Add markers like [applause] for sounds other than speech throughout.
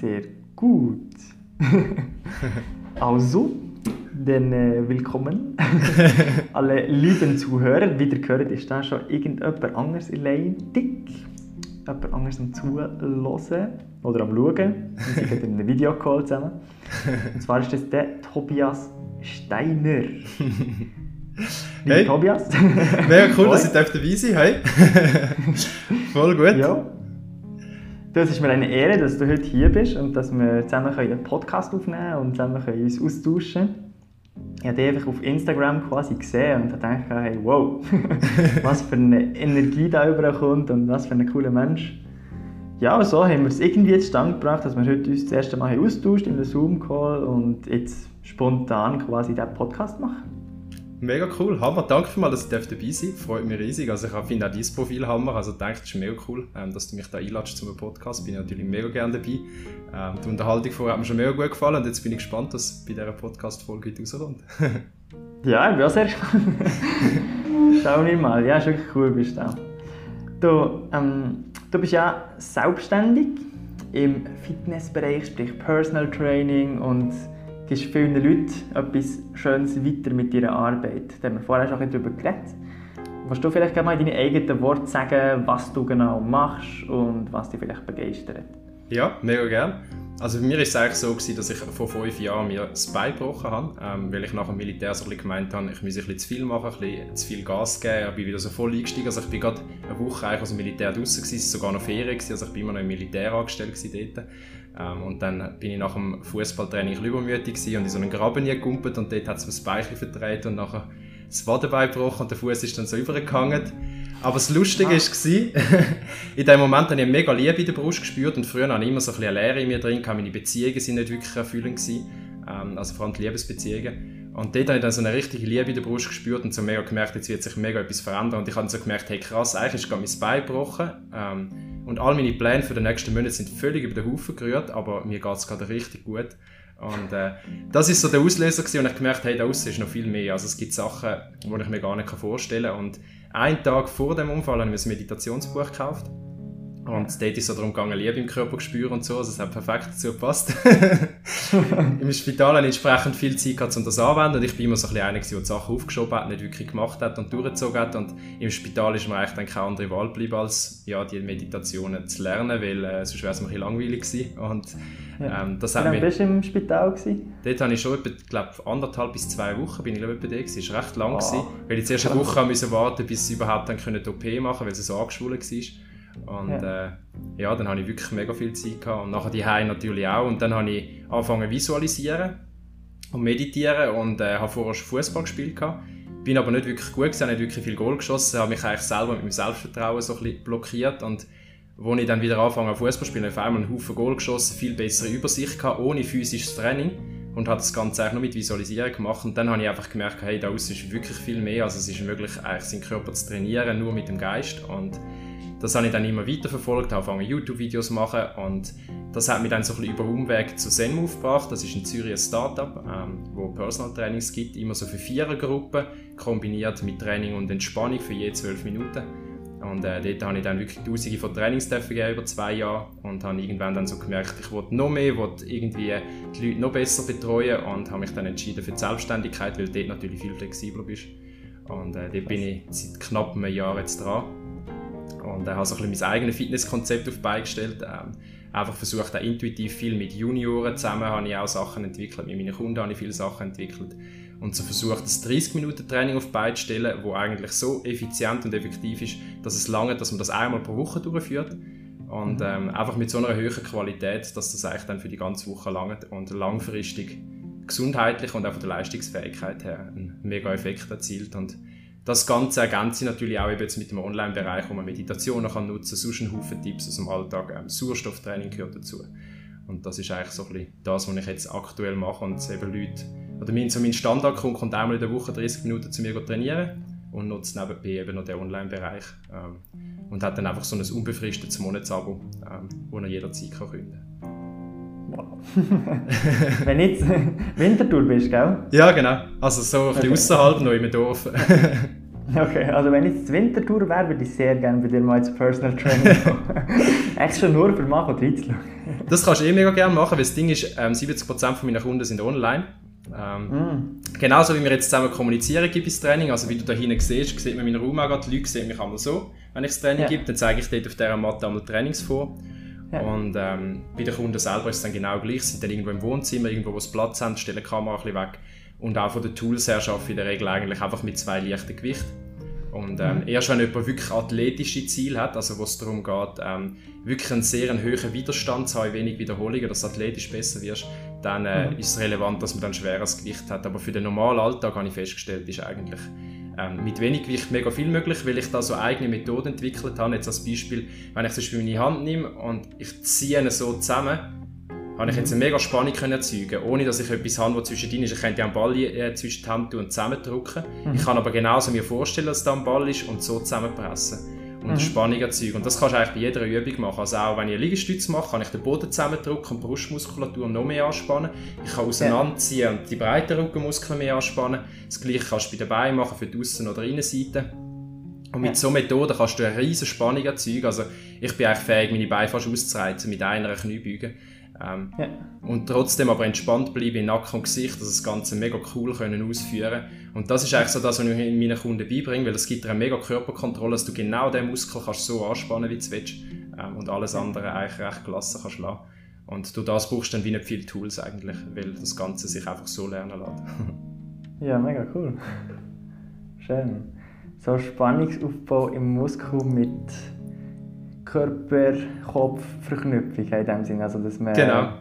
Sehr gut. [laughs] also, dann äh, willkommen [laughs] alle lieben Zuhörer. Wie ihr gehört, ist da schon irgendjemand anderes in Leitung. Jemand anderes am Zuhören oder am Schauen. Wir sind in einem Videocall zusammen. Und zwar ist das der Tobias Steiner. [laughs] Hey. Tobias. Mega cool, dass ich dabei sein Hey. Voll gut. Ja. Du, Es ist mir eine Ehre, dass du heute hier bist und dass wir zusammen einen Podcast aufnehmen und zusammen uns austauschen können. Ich habe dich einfach auf Instagram quasi gesehen und gedacht, hey, wow, [laughs] was für eine Energie da überkommt und was für ein cooler Mensch. Ja, so haben wir es irgendwie zustande gebracht, dass wir heute uns das erste Mal austauscht in einem Zoom-Call und jetzt spontan quasi diesen Podcast machen. Mega cool. Hammer. Danke vielmals, dass ich dabei sein. Freut mich riesig. Also ich finde auch dein Profil Hammer. Also denke, es ist mega cool, ähm, dass du mich da einladest zum Podcast. Bin ich natürlich mega gerne dabei. Ähm, die Unterhaltung vorher hat mir schon mega gut gefallen und jetzt bin ich gespannt, was bei dieser Podcast-Folge heute rauskommt. [laughs] Ja, ich bin auch sehr gespannt. [laughs] Schau nicht mal, ja, ist wirklich cool, bist du auch. Du, ähm, du bist ja selbstständig im Fitnessbereich, sprich Personal Training und gibst vielen Leuten etwas Schönes weiter mit deiner Arbeit. Da haben wir vorher schon ein bisschen darüber geredet. Willst du vielleicht gerne mal in deinen eigenen Worten sagen, was du genau machst und was dich vielleicht begeistert? Ja, mega gern. Also bei mir war es eigentlich so, dass ich vor fünf Jahren mir das Bein gebrochen habe, ähm, weil ich nach dem Militär so gemeint habe, ich müsse ein bisschen zu viel machen, ein bisschen zu viel Gas geben. Ich bin wieder so voll eingestiegen. Also ich bin gerade eine Woche aus dem Militär draußen es war sogar noch Ferien, also ich bin immer noch im Militär angestellt dort. Ähm, und dann bin ich nach dem Fußballtraining ein übermütig gewesen und in so einen Graben gegumpelt und dort hat es mir das Bein ein bisschen verdreht und nachher das Wadenbein gebrochen und der Fuß ist dann so übergehangen. Aber das Lustige Ah. war, [laughs] in dem Moment habe ich mega Liebe in der Brust gespürt und früher hatte ich immer so ein bisschen eine Leere in mir drin, meine Beziehungen sind nicht wirklich erfüllend gewesen, ähm, also vor allem die Liebesbeziehungen. Und dort habe ich dann so eine richtige Liebe in der Brust gespürt und so mega gemerkt, jetzt wird sich mega etwas verändern. Und ich habe so gemerkt, hey krass, eigentlich ist gerade mein Bein gebrochen ähm, und all meine Pläne für die nächsten Monate sind völlig über den Haufen gerührt, aber mir geht es gerade richtig gut. Und äh, das ist so der Auslöser gewesen, und ich gemerkt, hey, da aussen ist noch viel mehr. Also es gibt Sachen, die ich mir gar nicht vorstellen kann. Und einen Tag vor dem Unfall habe ich mir ein Meditationsbuch gekauft. Und dort ist es so darum gegangen, Liebe im Körper zu spüren und so. Also es hat perfekt dazu gepasst. [laughs] Im Spital hatte ich entsprechend viel Zeit gehabt, um das anzuwenden. Und ich bin immer so ein bisschen einer, der die Sachen aufgeschoben hat, nicht wirklich gemacht hat und durchgezogen hat. Und im Spital ist mir eigentlich dann keine andere Wahl geblieben, als ja, die Meditationen zu lernen, weil äh, sonst wäre es mir ein bisschen langweilig gewesen. Und Ja. ähm, das Wie hat lange mich... bist du im Spital? Gewesen? Dort habe ich schon etwa, glaub, anderthalb bis zwei Wochen bin ich glaube ich, bei dir. Das war recht lang, Ah. gewesen, weil ich zuerst eine Woche musste warten bis sie überhaupt dann können die OP machen konnten, weil sie so angeschwollen war. Und ja. Äh, ja, dann hatte ich wirklich mega viel Zeit gehabt. und nachher die natürlich auch. Und dann habe ich angefangen zu visualisieren und meditieren und äh, habe vorher schon Fußball gespielt gehabt. Bin aber nicht wirklich gut gewesen, habe nicht wirklich viel Goal geschossen, habe mich eigentlich selber mit meinem Selbstvertrauen so ein bisschen blockiert und als ich dann wieder angefangen Fußball zu spielen, habe ich auf einmal einen Haufen Goal geschossen, viel bessere Übersicht gehabt, ohne physisches Training und habe das Ganze eigentlich nur mit Visualisieren gemacht und dann habe ich einfach gemerkt, hey, da ist wirklich viel mehr, also es ist möglich, eigentlich seinen Körper zu trainieren, nur mit dem Geist und das habe ich dann immer weiter verfolgt, habe angefangen YouTube-Videos zu machen und das hat mich dann so ein bisschen über Umweg zu Zenmove gebracht. Das ist in Zürich ein Startup, ähm, wo Personal Trainings gibt, immer so für Vierergruppen, kombiniert mit Training und Entspannung für je zwölf Minuten. Und äh, dort habe ich dann wirklich tausende von Trainings dürfen geben über zwei Jahre und habe irgendwann dann so gemerkt, ich wollte noch mehr, wollte irgendwie die Leute noch besser betreuen und habe mich dann entschieden für die Selbstständigkeit, weil du dort natürlich viel flexibler bist. Und äh, dort bin ich seit knapp einem Jahr jetzt dran und äh, habe so ein bisschen mein eigenes Fitnesskonzept auf die Beine gestellt. Ähm, einfach versucht, auch intuitiv viel mit Junioren zusammen habe ich auch Sachen entwickelt, mit meinen Kunden habe ich viele Sachen entwickelt. Und so versucht, das 30-Minuten-Training auf die Beine zu stellen, wo eigentlich so effizient und effektiv ist, dass es lange, dass man das einmal pro Woche durchführt. Und ähm, einfach mit so einer höheren Qualität, dass das eigentlich dann für die ganze Woche langt und langfristig gesundheitlich und auch von der Leistungsfähigkeit her einen mega Effekt erzielt. Und das Ganze ergänze ich natürlich auch eben jetzt mit dem Online-Bereich, wo man Meditationen kann nutzen kann, sonst einen Haufen Tipps aus dem Alltag. Ähm, Sauerstofftraining gehört dazu. Und das ist eigentlich so ein bisschen das, was ich jetzt aktuell mache und eben Leute, oder mein, so mein Standardkunde kommt einmal in der Woche 30 Minuten zu mir trainieren und nutzt nebenbei eben noch den Online-Bereich ähm, und hat dann einfach so ein unbefristetes Monatsabo, ähm, wo er jederzeit kann künden Wow. [laughs] Wenn du jetzt [laughs] Winterthur bist, gell? Ja, genau. Also so ein bisschen Okay. außerhalb noch im Dorf. [laughs] [laughs] Okay, also wenn ich jetzt Wintertour wäre, würde ich sehr gerne bei dir mal als Personal Trainer [laughs] Extra nur für machen und reinzuschauen. das kannst du eh mega gerne machen, weil das Ding ist, ähm, 70% von meinen Kunden sind online. Ähm, mm. Genauso wie wir jetzt zusammen kommunizieren gibt das Training, also wie du da hinten siehst, sieht man meinen Raum auch gerade, die Leute sehen mich einmal so. Wenn ich das Training ja. gebe, dann zeige ich dort auf dieser Matte einmal Trainings vor. Ja. Und ähm, bei den Kunden selber ist es dann genau gleich. Sie sind dann irgendwo im Wohnzimmer, irgendwo wo sie Platz haben, stellen die Kamera ein bisschen weg. Und auch von den Tools her arbeite ich in der Regel eigentlich einfach mit zwei leichten Gewichten. Und ähm, mhm. erst wenn jemand wirklich athletische Ziele hat, also wo es darum geht, ähm, wirklich einen sehr hohen Widerstand zu haben, wenig Wiederholungen, dass du athletisch besser wirst, dann äh, mhm. ist es relevant, dass man dann schweres Gewicht hat. Aber für den normalen Alltag habe ich festgestellt, ist eigentlich ähm, mit wenig Gewicht mega viel möglich, weil ich da so eigene Methoden entwickelt habe. Jetzt als Beispiel, wenn ich zum Beispiel meine Hand nehme und ich ziehe ihn so zusammen, habe ich jetzt eine mega Spannung können erzeugen ohne dass ich etwas habe, das zwischendrin ist. Ich könnte einen Ball äh, zwischen die Hand und zusammendrücken. Mhm. Ich kann aber genauso mir vorstellen, dass da ein Ball ist und so zusammenpressen und mhm. Spannung erzeugen. Und das kannst du eigentlich bei jeder Übung machen. Also auch wenn ich eine Liegestütze mache, kann ich den Boden zusammendrücken und die Brustmuskulatur noch mehr anspannen. Ich kann auseinanderziehen ja. und die breiten Rückenmuskeln mehr anspannen. Das gleiche kannst du bei den Beinen machen, für die Aussen- oder Innenseite. Und mit ja. so Methoden kannst du eine riesige Spannung erzeugen. Also ich bin eigentlich fähig, meine Beine fast auszureizen mit einer Kniebeuge. Ähm, ja. Und trotzdem aber entspannt bleiben in Nacken und Gesicht, dass das Ganze mega cool können ausführen Und das ist eigentlich so das, was ich meinen Kunden beibringe, weil es gibt dir eine mega Körperkontrolle, dass du genau den Muskel kannst so anspannen, wie du willst ähm, und alles andere eigentlich recht gelassen kannst lassen. Und du das brauchst dann wie nicht viele Tools eigentlich, weil das Ganze sich einfach so lernen lässt. [laughs] ja, mega cool. Schön. So Spannungsaufbau im Muskel mit Körper-Kopf-Verknüpfung in dem Sinne. Also, dass man genau.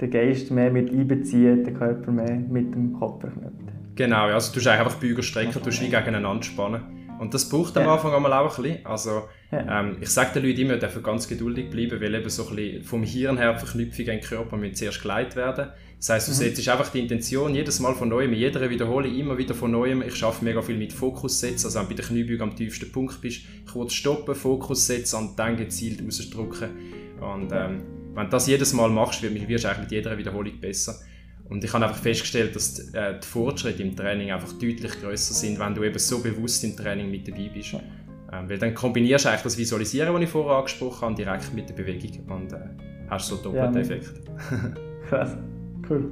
den Geist mehr mit einbezieht, den Körper mehr mit dem Kopf verknüpft. Genau, also du hast einfach Büger strecken, du wie gegeneinander spannen. Und das braucht am ja. Anfang einmal auch ein bisschen. Also, ja. ähm, ich sage den Leuten immer, dürfen ganz geduldig bleiben, weil eben so ein bisschen vom Hirn her Verknüpfungen im Körper müssen zuerst geleitet werden. Das heisst, du mhm. setzt einfach die Intention jedes Mal von neuem, in jeder Wiederholung immer wieder von neuem. Ich arbeite mega viel mit Fokus setzen, also wenn du bei der Kniebeuge am tiefsten Punkt bist, kurz stoppen, Fokus setzen und dann gezielt rausdrücken. Und ähm, wenn du das jedes Mal machst, wirst du eigentlich mit jeder Wiederholung besser. Und ich habe einfach festgestellt, dass die, äh, die Fortschritte im Training einfach deutlich größer sind, wenn du eben so bewusst im Training mit dabei bist. Ähm, weil dann kombinierst du eigentlich das Visualisieren, das ich vorher angesprochen habe, direkt mit der Bewegung und äh, hast so einen doppelten ja, Effekt. [laughs] Krass. Cool.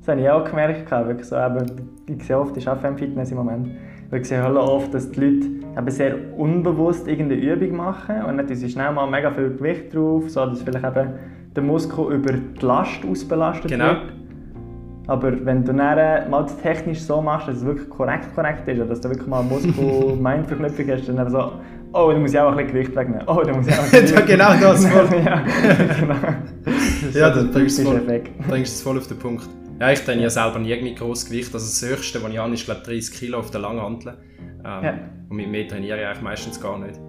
Das habe ich auch gemerkt. Wirklich so, eben, ich sehe oft, ich arbeite im Fitness im Moment, ich sehe oft, dass die Leute eben sehr unbewusst irgendeine Übung machen und dann sie schnell mal mega viel Gewicht drauf, so dass vielleicht eben der Muskel über die Last ausbelastet genau. wird. Aber wenn du dann mal technisch so machst, dass es wirklich korrekt korrekt ist, dass du wirklich mal Muskel-Mind-Verknüpfung hast, dann so, oh, da muss ich auch ein bisschen Gewicht wegnehmen. Oh, da muss ich auch ein bisschen [laughs] Genau das, voll. [laughs] ja, genau. [laughs] ja, das bringst du voll, bringst es voll auf den Punkt. Ja, ich trainiere selber nie mit Grossgewicht. Also das höchste, was ich habe, ist glaube 30 Kilo auf der Langhantel. Ähm, ja. Und mit mehr trainiere ich eigentlich meistens gar nicht.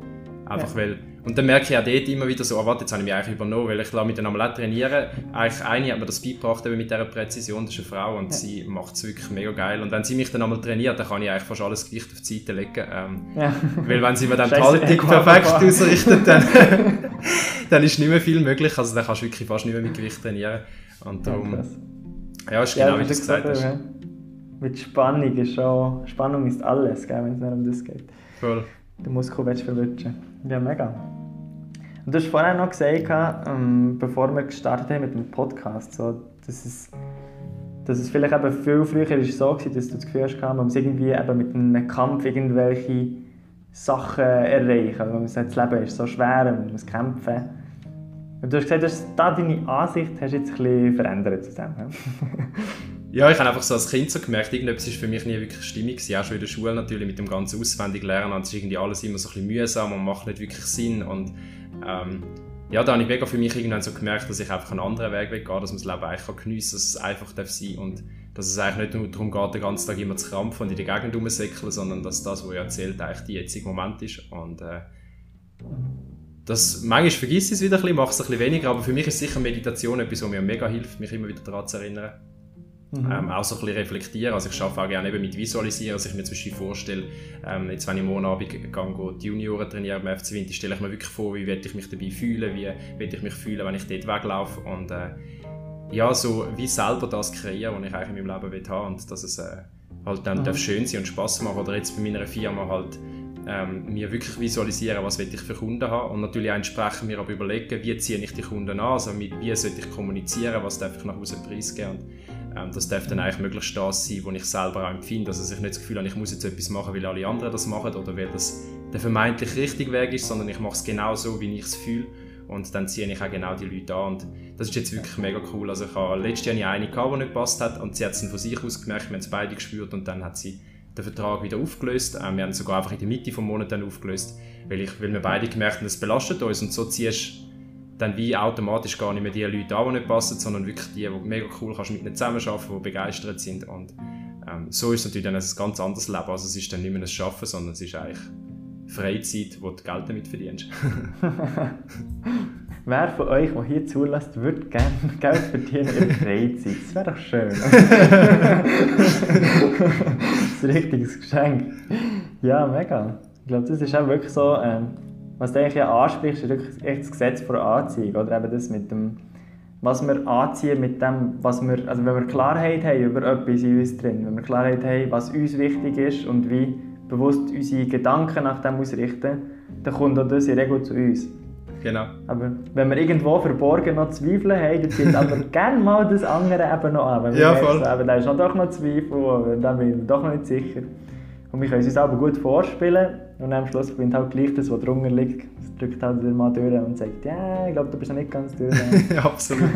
Einfach ja. weil und dann merke ich auch dort immer wieder so, oh, warte, jetzt habe ich mich eigentlich übernommen, weil ich lasse mich dann einmal trainieren. Eigentlich eine hat mir das beigebracht mit dieser Präzision, das ist eine Frau und ja. sie macht es wirklich mega geil. Und wenn sie mich dann einmal trainiert, dann kann ich eigentlich fast alles Gewicht auf die Seite legen. Ähm, ja. Weil wenn sie mir dann die Haltung perfekt ausrichtet, dann, [laughs] [laughs] dann ist nicht mehr viel möglich. Also dann kannst du wirklich fast nicht mehr mit Gewicht trainieren. Und darum, ja, ja ist genau wie du es gesagt hast. Mit Spannung ist schon, Spannung ist alles, wenn es nicht um das geht. Voll den Muskel willst verwutschen. Ja, mega. Und du hast vorhin noch gesagt, ähm, bevor wir gestartet haben mit dem Podcast, so, dass, es, dass es vielleicht eben viel früher ist so war, dass du das Gefühl hast, man muss irgendwie eben mit einem Kampf irgendwelche Sachen erreichen. Man muss das Leben ist so schwer, man muss kämpfen. Und du hast gesagt, dass da deine Ansicht hast jetzt ein bisschen verändert zusammen. [laughs] Ja, ich habe einfach so als Kind so gemerkt, irgendetwas war für mich nie wirklich stimmig gewesen. Auch schon in der Schule natürlich mit dem ganzen auswendig lernen. Und es ist irgendwie alles immer so ein bisschen mühsam und macht nicht wirklich Sinn. Und ähm, ja, da habe ich mega für mich irgendwann so gemerkt, dass ich einfach einen anderen Weg will gehen, dass man das Leben eigentlich geniessen kann, dass es einfach darf sein und dass es eigentlich nicht nur darum geht, den ganzen Tag immer zu krampfen und in die Gegend rumsäckeln, sondern dass das, was ich erzählt, eigentlich der jetzige Moment ist. Und äh, das, manchmal vergisst ich es wieder ein bisschen, mache es ein bisschen weniger, aber für mich ist sicher Meditation etwas, was mir mega hilft, mich immer wieder daran zu erinnern Mhm. Ähm, auch so ein bisschen reflektieren. Also ich arbeite auch gerne eben mit Visualisieren, dass ich mir zum Beispiel vorstelle, ähm, jetzt wenn ich morgen Abend gehe, die Junioren trainieren beim FC Winter, stelle ich mir wirklich vor, wie werde ich mich dabei fühlen, wie werde ich mich fühlen, wenn ich dort weglaufe und äh, ja, so wie selber das kreieren, was ich eigentlich in meinem Leben will haben und dass es äh, halt dann mhm. darf schön sein und Spaß machen. Oder jetzt bei meiner Firma halt ähm, mir wirklich visualisieren, was will ich für Kunden haben und natürlich entsprechend mir aber überlegen, wie ziehe ich die Kunden an, also mit, wie sollte ich kommunizieren, was darf ich nach Hause preisgeben. Und, das darf dann eigentlich möglichst das sein, was ich selber auch empfinde, also dass ich nicht das Gefühl habe, ich muss jetzt etwas machen, weil alle anderen das machen oder weil das der vermeintlich richtige Weg ist, sondern ich mache es genau so, wie ich es fühle und dann ziehe ich auch genau die Leute an und das ist jetzt wirklich mega cool. Also ich habe letztes Jahr eine gehabt, die nicht gepasst hat und sie hat es von sich aus gemerkt, wir haben es beide gespürt und dann hat sie den Vertrag wieder aufgelöst. Ähm, wir haben sogar einfach in der Mitte des Monats dann aufgelöst, weil, ich, weil wir beide gemerkt haben, es belastet uns und so ziehst dann wie automatisch gar nicht mehr die Leute an, die nicht passen, sondern wirklich die, die mega cool kannst mit ihnen zusammenarbeiten, die begeistert sind und ähm, so ist es natürlich dann ein ganz anderes Leben. Also es ist dann nicht mehr ein Schaffen, sondern es ist eigentlich Freizeit, wo du Geld damit verdienst. [laughs] Wer von euch, der hier zulässt, würde gerne [laughs] Geld verdienen in Freizeit? Das wäre doch schön. [laughs] das ist ein richtiges Geschenk. Ja, mega. Ich glaube, das ist auch wirklich so, ähm, was du eigentlich ja ansprichst, ist wirklich echt das Gesetz vor Anziehung. Oder eben das mit dem, was wir anziehen mit dem, was wir, also wenn wir Klarheit haben über etwas in uns drin, wenn wir Klarheit haben, was uns wichtig ist und wie bewusst unsere Gedanken nach dem ausrichten, dann kommt auch das in der Regel zu uns. Genau. Aber wenn wir irgendwo verborgen noch Zweifel haben, dann zieht aber [laughs] gerne mal das andere eben noch an. Wenn ja, voll. Merken, eben, da ist noch doch noch Zweifel, aber da bin ich doch noch nicht sicher. Und wir können es uns aber gut vorspielen und am Schluss gewinnt halt gleich das, was drunter liegt. Das drückt halt der Mann durch und sagt, ja, ich glaube, du bist noch nicht ganz durch. ja, [laughs] absolut.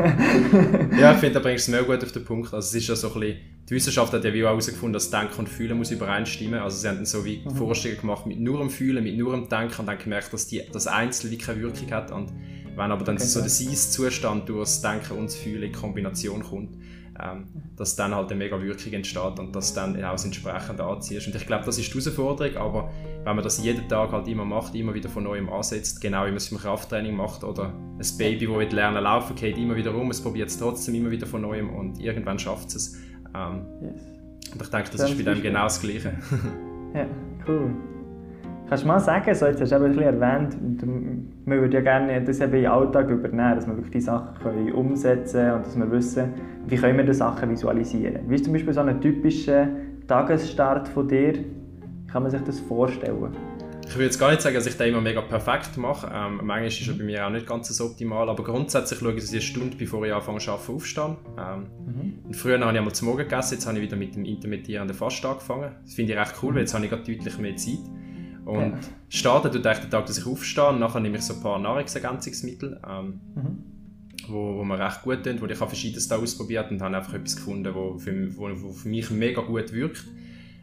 ja, ich finde, da bringst du es mir gut auf den Punkt. Also es ist ja so ein bisschen, die Wissenschaft hat ja wie auch herausgefunden, dass Denken und Fühlen muss übereinstimmen. Also sie haben dann so wie mhm. Vorstellungen gemacht mit nur dem Fühlen, mit nur dem Denken und dann gemerkt, dass die, das Einzelne wie keine Wirkung hat. Und wenn aber dann okay, so der Seins-Zustand durch das Denken und das Fühlen in Kombination kommt, ähm, dass dann halt eine mega Wirkung entsteht und dass dann auch das entsprechend anziehst. Und ich glaube, das ist die Herausforderung, aber wenn man das jeden Tag halt immer macht, immer wieder von neuem ansetzt, genau wie man es im Krafttraining macht oder ein Baby, das lernen laufen geht immer wieder rum, es probiert es trotzdem immer wieder von neuem und irgendwann schafft es. Ähm, yes. Und ich denke, das, das ist bei dem genau das Gleiche. [laughs] ja, cool. Kannst du mal sagen, so jetzt hast du ein bisschen erwähnt, man würde ja gerne das eben in den Alltag übernehmen, dass wir wirklich die Sachen können umsetzen können und dass wir wissen, wie können wir die Sachen visualisieren. Wie ist zum Beispiel so ein typischer Tagesstart von dir? Wie kann man sich das vorstellen? Ich würde jetzt gar nicht sagen, dass ich den immer mega perfekt mache. Ähm, manchmal ist er bei mir auch nicht ganz so optimal, aber grundsätzlich schaue ich, dass ich eine Stunde bevor ich anfange zu arbeiten, aufstehe. Ähm, mhm. Früher habe ich einmal zu Morgen gegessen, jetzt habe ich wieder mit dem intermittierenden Fasten angefangen. Das finde ich recht cool, weil jetzt habe ich deutlich mehr Zeit. Und ja. starten tut eigentlich der Tag, dass ich aufstehe und nachher nehme ich so ein paar Nahrungsergänzungsmittel, ähm, mhm. wo, wo mir recht gut tun, wo ich habe verschiedenes da ausprobiert und habe einfach etwas gefunden, wo für, wo, wo für mich mega gut wirkt.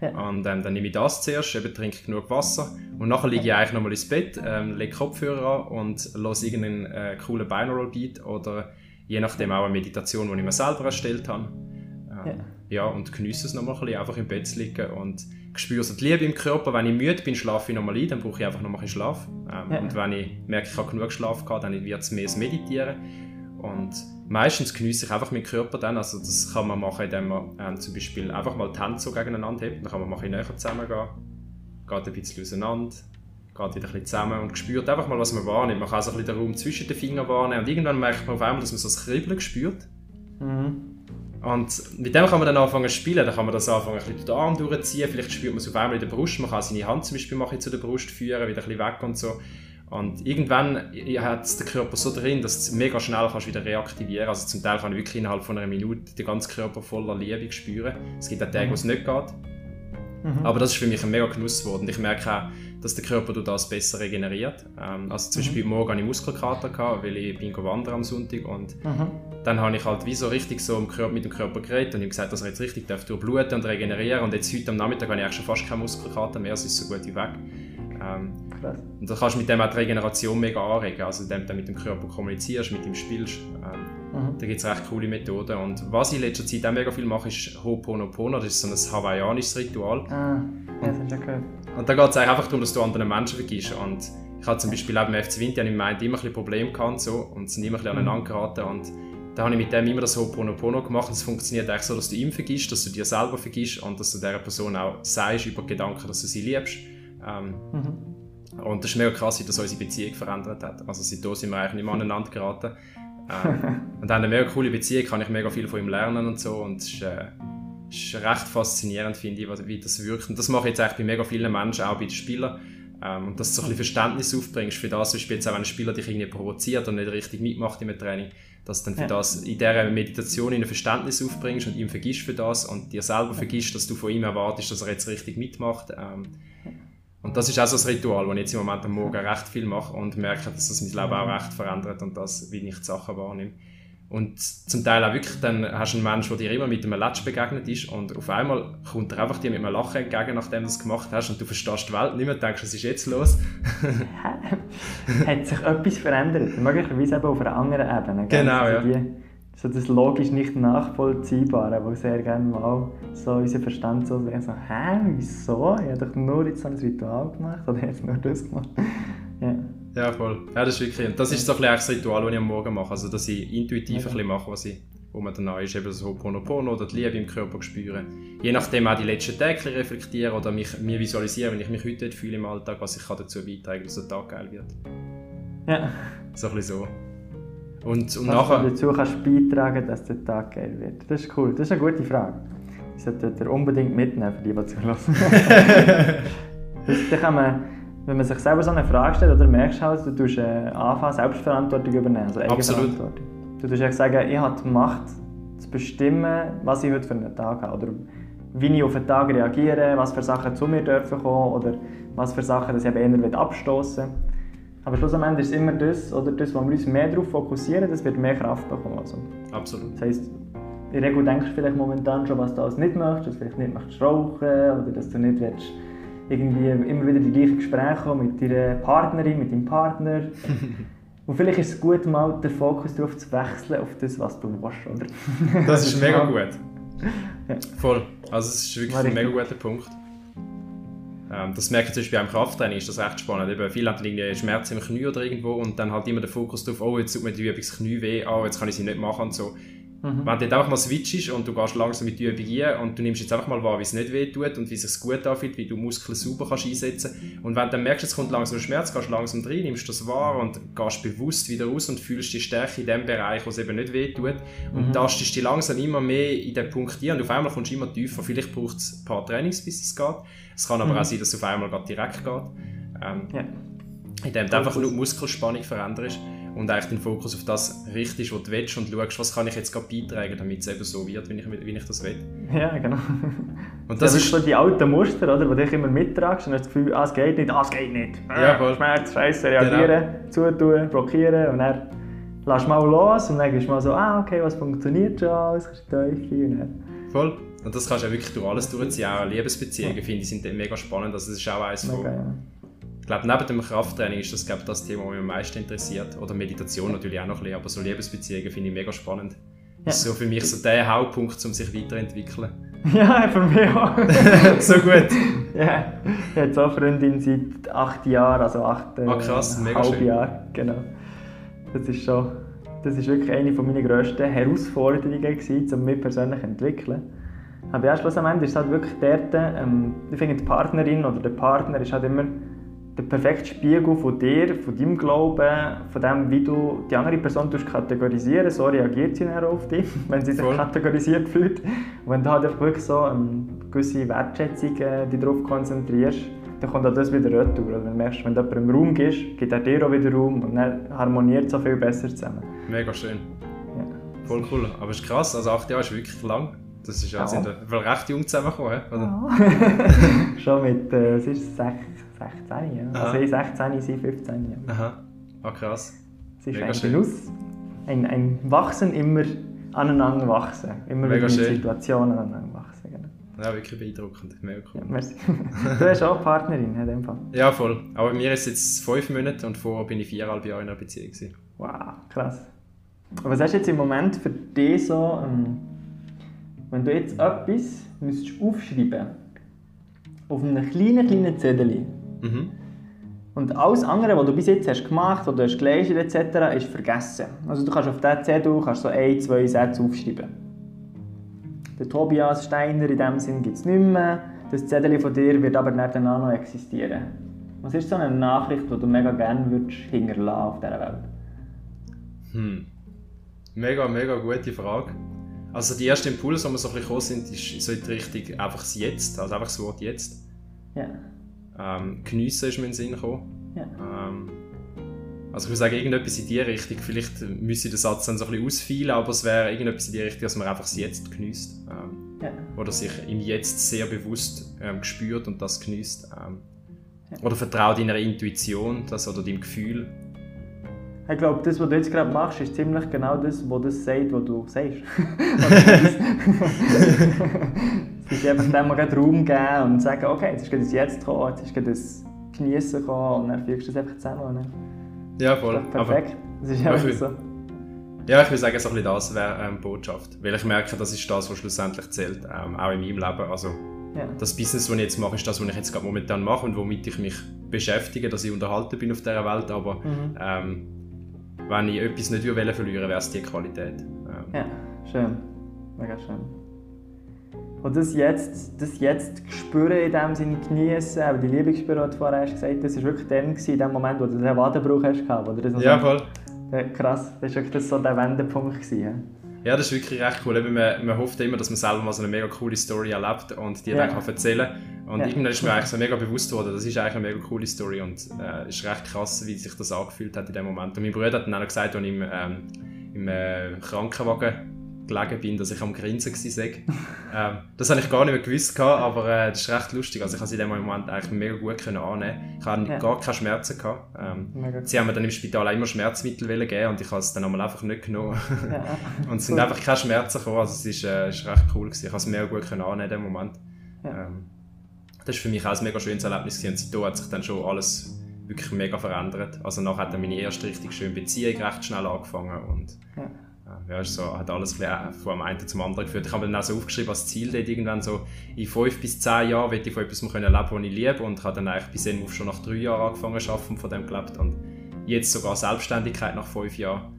Ja. Und ähm, dann nehme ich das zuerst, eben trinke genug Wasser und nachher liege ich eigentlich nochmal ins Bett, ähm, lege Kopfhörer an und höre irgendeinen äh, coolen Binaural Beat oder je nachdem auch eine Meditation, die ich mir selber erstellt habe. Ähm, ja. ja. und genieße es nochmal ein bisschen, einfach im Bett zu liegen und spüre so die Liebe im Körper. Wenn ich müde bin, schlafe ich nochmal ein, dann brauche ich einfach noch ein Schlaf. Ähm, ja. Und wenn ich merke, ich habe genug Schlaf gehabt, dann wird es mehr das Meditieren. Und meistens genieße ich einfach meinen Körper dann. Also das kann man machen, indem man ähm, zum Beispiel einfach mal die Hände so gegeneinander hebt. Dann kann man mal ein bisschen näher zusammengehen, geht ein bisschen auseinander, geht wieder ein bisschen zusammen und spürt einfach mal, was man wahrnimmt. Man kann so ein bisschen den Raum zwischen den Fingern wahrnehmen und irgendwann merkt man auf einmal, dass man so das Kribbeln spürt. Mhm. Und mit dem kann man dann anfangen zu spielen. Dann kann man das anfangen, ein bisschen den Arm durchziehen. Vielleicht spürt man es auf einmal in der Brust. Man kann seine Hand zum Beispiel machen, zu der Brust führen, wieder ein bisschen weg und so. Und irgendwann hat es der Körper so drin, dass du mega schnell kannst wieder reaktivieren Also zum Teil kann ich wirklich innerhalb von einer Minute den ganzen Körper voller Liebe spüren. Es gibt auch Tage, wo es nicht geht. Mhm. Aber das ist für mich ein mega Genuss geworden. Ich merke auch, dass der Körper durch das besser regeneriert. Ähm, also zum mhm. Beispiel morgen hatte ich Muskelkater, gehabt, weil ich bin wandern am Sonntag und mhm. dann habe ich halt wie so richtig so mit dem Körper geredet und ihm gesagt, dass er jetzt richtig darf durchbluten und regenerieren und jetzt heute am Nachmittag habe ich eigentlich schon fast keine Muskelkater mehr, es ist so gut wie weg. Ähm, und da kannst du mit dem auch die Regeneration mega anregen, also indem du mit dem Körper kommunizierst, mit ihm spielst. Ähm, mhm. Da gibt es recht coole Methoden. Und was ich in letzter Zeit auch mega viel mache, ist Ho'oponopono. Das ist so ein hawaiianisches Ritual. Ah, ja, das ist ja cool. Und da geht es einfach darum, dass du anderen Menschen vergisst. Und ich hatte zum Beispiel auch beim FC Winter in Mind immer ein Probleme gehabt so, und sind immer ein bisschen mhm. aneinander geraten. Und da habe ich mit dem immer das Ho'oponopono gemacht. Und es funktioniert eigentlich so, dass du ihm vergisst, dass du dir selber vergisst und dass du dieser Person auch sagst über Gedanken, dass du sie liebst. Ähm, mhm. Und das ist mega krass, wie das unsere Beziehung verändert hat. Also seitdem sind wir eigentlich nicht mehr aneinander geraten. Ähm, [laughs] und dann eine mega coole Beziehung, kann ich mega viel von ihm lernen und so. Und es ist, äh, ist recht faszinierend, finde ich, wie das wirkt. Und das mache ich jetzt eigentlich bei mega vielen Menschen, auch bei den Spielern. Ähm, und dass du so ein bisschen Verständnis aufbringst für das, zum Beispiel jetzt auch, wenn ein Spieler dich irgendwie provoziert und nicht richtig mitmacht im Training, dass du dann für ja. das in dieser Meditation ein Verständnis aufbringst und ihm vergisst für das und dir selber vergisst, dass du von ihm erwartest, dass er jetzt richtig mitmacht. Ähm, und das ist auch so ein Ritual, das ich jetzt im Moment am Morgen recht viel mache und merke, dass das mein Leben auch recht verändert und das, wie ich die Sachen wahrnehme. Und zum Teil auch wirklich, dann hast du einen Menschen, der dir immer mit einem Latsch begegnet ist und auf einmal kommt er einfach dir mit einem Lachen entgegen, nachdem du es gemacht hast und du verstehst die Welt nicht mehr, denkst, was ist jetzt los? [laughs] Hat sich etwas verändert, möglicherweise eben auf einer anderen Ebene. Genau, also ja. Die, so das logisch nicht nachvollziehbare, wo sehr gerne mal so unser Verstand so wäre, so, hä, wieso? Ich habe doch nur jetzt so ein Ritual gemacht oder jetzt nur das gemacht. ja. Ja, voll. Ja, das ist wirklich, das ist so ein das Ritual, das ich am Morgen mache, also dass ich intuitiv ja. ein bisschen mache, was ich, wo man danach ist, eben so Ho'oponopono oder die Liebe im Körper spüren. Je nachdem auch die letzten Tage reflektieren oder mich, mir visualisieren, wenn ich mich heute fühle im Alltag, was ich dazu beitragen kann, dass der Tag geil wird. Ja. So ein bisschen so. Und, und was nachher... du dazu kannst beitragen, dass der Tag geil wird. Das ist cool, das ist eine gute Frage. Das sollte ihr unbedingt mitnehmen, für die, die zulassen. [laughs] dann kann man wenn man sich selber so eine Frage stellt, oder merkst du halt, du tust äh, anfangen, Selbstverantwortung übernehmen, also Eigenverantwortung. Du tust echt sagen, ich habe die Macht zu bestimmen, was ich heute für einen Tag habe, oder wie ich auf einen Tag reagiere, was für Sachen zu mir dürfen kommen, oder was für Sachen das ich eben eher abstoßen Aber schlussendlich ist es immer das, oder das, wo wir uns mehr darauf fokussieren, das wird mehr Kraft bekommen. Also, Absolut. Das heisst, in der Regel denkst du vielleicht momentan schon, was du alles nicht möchtest, dass du vielleicht nicht möchtest rauchen, oder dass du nicht willst, irgendwie immer wieder die gleichen Gespräche haben mit deiner Partnerin, mit deinem Partner. [laughs] Und vielleicht ist es gut, mal den Fokus darauf zu wechseln, auf das, was du willst, oder? Das ist [laughs] mega gut. Voll. Also es ist wirklich ein mega guter Punkt. Ähm, das merke ich zum Beispiel beim Krafttraining, ist das recht spannend. Eben, viele haben irgendwie Schmerzen im Knie oder irgendwo und dann halt immer der Fokus darauf, oh, jetzt tut mir die Übung das Knie weh, oh, jetzt kann ich sie nicht machen und so. Mhm. Wenn du jetzt einfach mal switchst und du gehst langsam mit der Übung ein und du nimmst jetzt einfach mal wahr, wie es nicht weh tut und wie es sich gut anfühlt, wie du Muskeln sauber kannst einsetzen Und wenn du dann merkst, es kommt langsam Schmerz, gehst langsam rein, nimmst das wahr und gehst bewusst wieder raus und fühlst die Stärke in dem Bereich, wo es eben nicht weh tut. Und mhm. tastest dich langsam immer mehr in den Punkt ein und auf einmal kommst du immer tiefer. Vielleicht braucht es ein paar Trainings, bis es geht. Es kann aber mhm. auch sein, dass es auf einmal direkt geht. Ähm, ja. Indem du einfach nur die Muskelspannung veränderst und eigentlich den Fokus auf das richtest, was du willst und schaust, was kann ich jetzt gerade beitragen, damit es eben so wird, wie ich, wie ich das will. Ja, genau. Und das, das ist so die alten Muster, oder, die dich immer mittragst und hast das Gefühl, ah, es geht nicht, ah, es geht nicht. Ja, voll. Schmerz, Scheiße, reagieren, genau. zutun, blockieren und dann lass mal los und dann du mal so, ah, okay, was funktioniert schon alles, kannst du Teufel Voll. Und das kannst du ja wirklich durch alles durchziehen. Auch Liebesbeziehungen, ja. finde ich, sind mega spannend. Also das ist auch eines von... Ja. Glaube, neben dem Krafttraining ist das glaube das Thema, das mich am meisten interessiert. Oder Meditation natürlich auch noch ein bisschen, aber so Liebesbeziehungen finde ich mega spannend. Das ist so für mich so der Hauptpunkt, um sich weiterzuentwickeln. [laughs] Ja, für mich auch. [laughs] so gut. Ja, ich habe so eine Freundin seit acht Jahren, also acht ah, krass, äh, mega schön. Jahr, genau. Das ist schon, das ist wirklich eine meiner grössten Herausforderungen gewesen, um mich persönlich zu entwickeln. Aber ja, schlussendlich ist es halt wirklich dort, ähm, ich finde die Partnerin oder der Partner ist halt immer der perfekte Spiegel von dir, von deinem Glauben, von dem, wie du die andere Person kategorisieren so reagiert sie dann auf dich, [laughs] wenn sie sich Voll. kategorisiert fühlt. Und wenn du halt wirklich so eine gewisse Wertschätzung äh, darauf konzentrierst, dann kommt auch das wieder retour. Also wenn du merkst, wenn du jemandem Raum gibst, gibt er dir auch wieder Raum und dann harmoniert es so viel besser zusammen. Mega schön. Ja. Voll cool. Aber es ist krass, also acht Jahre ist wirklich lang. Das ist ja, ja. sind wir recht jung zusammengekommen, oder? Ja. [laughs] Schon mit, äh, was ist es, 16, ja. Aha. Also ich 16, sie 15, ja. Aha, ah, krass. Es ist Mega ein Genuss, ein, ein Wachsen, immer aneinander wachsen. Immer Mega wieder in Situationen aneinander wachsen. Genau. Ja, wirklich beeindruckend. Mega cool. Ja, merci. [laughs] du hast auch Partnerin in dem Fall. Ja, voll. Aber mir ist jetzt fünf Monate und vorher bin ich viereinhalb Jahre in einer Beziehung. Gewesen. Wow, krass. Aber was hast du jetzt im Moment für dich so, ähm, wenn du jetzt etwas müsstest aufschreiben auf einem kleinen, kleinen Zettel, Mhm. Und alles andere, was du bis jetzt hast gemacht hast, hast geleistet etc., ist vergessen. Also du kannst auf diesen Zettel kannst so ein, zwei Sätze aufschreiben. Der Tobias Steiner in dem Sinn gibt es nicht mehr. Das Zettel von dir wird aber nicht noch existieren. Was ist so eine Nachricht, die du mega gerne würdest hinterlassen auf dieser Welt? Hm. Mega, mega gute Frage. Also die ersten Impulse, die wir so ein bisschen sind, ist so in die Richtung einfach das Jetzt, also einfach das Wort Jetzt. Ja. Ähm, geniessen ist mir in den Sinn gekommen. Ja. Ähm, also ich würde sagen, irgendetwas in die Richtung, vielleicht müsste ich den Satz dann so ein bisschen ausfeilen, aber es wäre irgendetwas in die Richtung, dass man einfach das Jetzt genießt. Ähm, Ja. Oder sich im Jetzt sehr bewusst ähm, spürt und das genießt. Ähm, Oder vertraut deiner Intuition das, oder deinem Gefühl. Ich glaube, das, was du jetzt gerade machst, ist ziemlich genau das, was das sagt, was du sagst. [laughs] es ist einfach dem gerade Raum geben und sagen, okay, jetzt ist das Jetzt gekommen, jetzt ist das Genießen gekommen und dann fügst du es einfach zusammen. Ne? Ja, voll. Perfekt. Das ist Aber- einfach so. Ja, ich würde sagen, so ein bisschen das wäre ähm, Botschaft. Weil ich merke, das ist das, was schlussendlich zählt, ähm, auch in meinem Leben. Also Ja. das Business, das ich jetzt mache, ist das, was ich jetzt gerade momentan mache und womit ich mich beschäftige, dass ich unterhalten bin auf dieser Welt. Aber Mhm. ähm, wenn ich etwas nicht würde verlieren wäre es die Qualität. Ähm, Ja, schön. Mega schön. Und das jetzt, das jetzt spüren, in dem Sinne genießen, auch die Liebe spüren, die du vorher hast gesagt das war wirklich dann, in dem Moment, wo du den Wadenbruch hast, gehabt, wo du das noch ja, so, voll. Ja, krass, das war wirklich so der Wendepunkt. Gewesen, ja? Das ist wirklich recht cool. Eben, man, man hofft immer, dass man selber mal so eine mega coole Story erlebt und die Ja. dann kann erzählen Und Ja. irgendwann ist mir eigentlich so mega bewusst worden, das ist eigentlich eine mega coole Story und äh, ist recht krass, wie sich das angefühlt hat in dem Moment. Und mein Bruder hat dann auch gesagt, als ich im, ähm, im äh, Krankenwagen gelegen bin, dass ich am Grinsen war. [laughs] ähm, das habe ich gar nicht mehr gewusst, aber äh, das ist recht lustig. Also ich konnte es in dem Moment eigentlich mega gut können annehmen. Ich hatte Ja. gar keine Schmerzen. Gehabt. Ähm, sie haben mir dann im Spital auch immer Schmerzmittel wollen geben und ich habe es dann einmal einfach nicht genommen. Ja. [laughs] Und es sind Cool. einfach keine Schmerzen gekommen. Also es ist, äh, ist recht cool gewesen. Ich konnte es mega gut können annehmen in dem Moment. Ja. Ähm, das war für mich auch ein mega schönes Erlebnis gewesen. und seitdem hat sich dann schon alles wirklich mega verändert. Also nachher hat dann meine erste richtig schöne Beziehung recht schnell angefangen und Ja. ist so, hat alles ein von einem einen zum anderen geführt. Ich habe mir dann auch so aufgeschrieben als Ziel dort irgendwann so, in fünf bis zehn Jahren will ich von etwas können leben, was ich liebe und habe dann eigentlich bis dann schon nach drei Jahren angefangen zu arbeiten und von dem gelebt und jetzt sogar Selbstständigkeit nach fünf Jahren.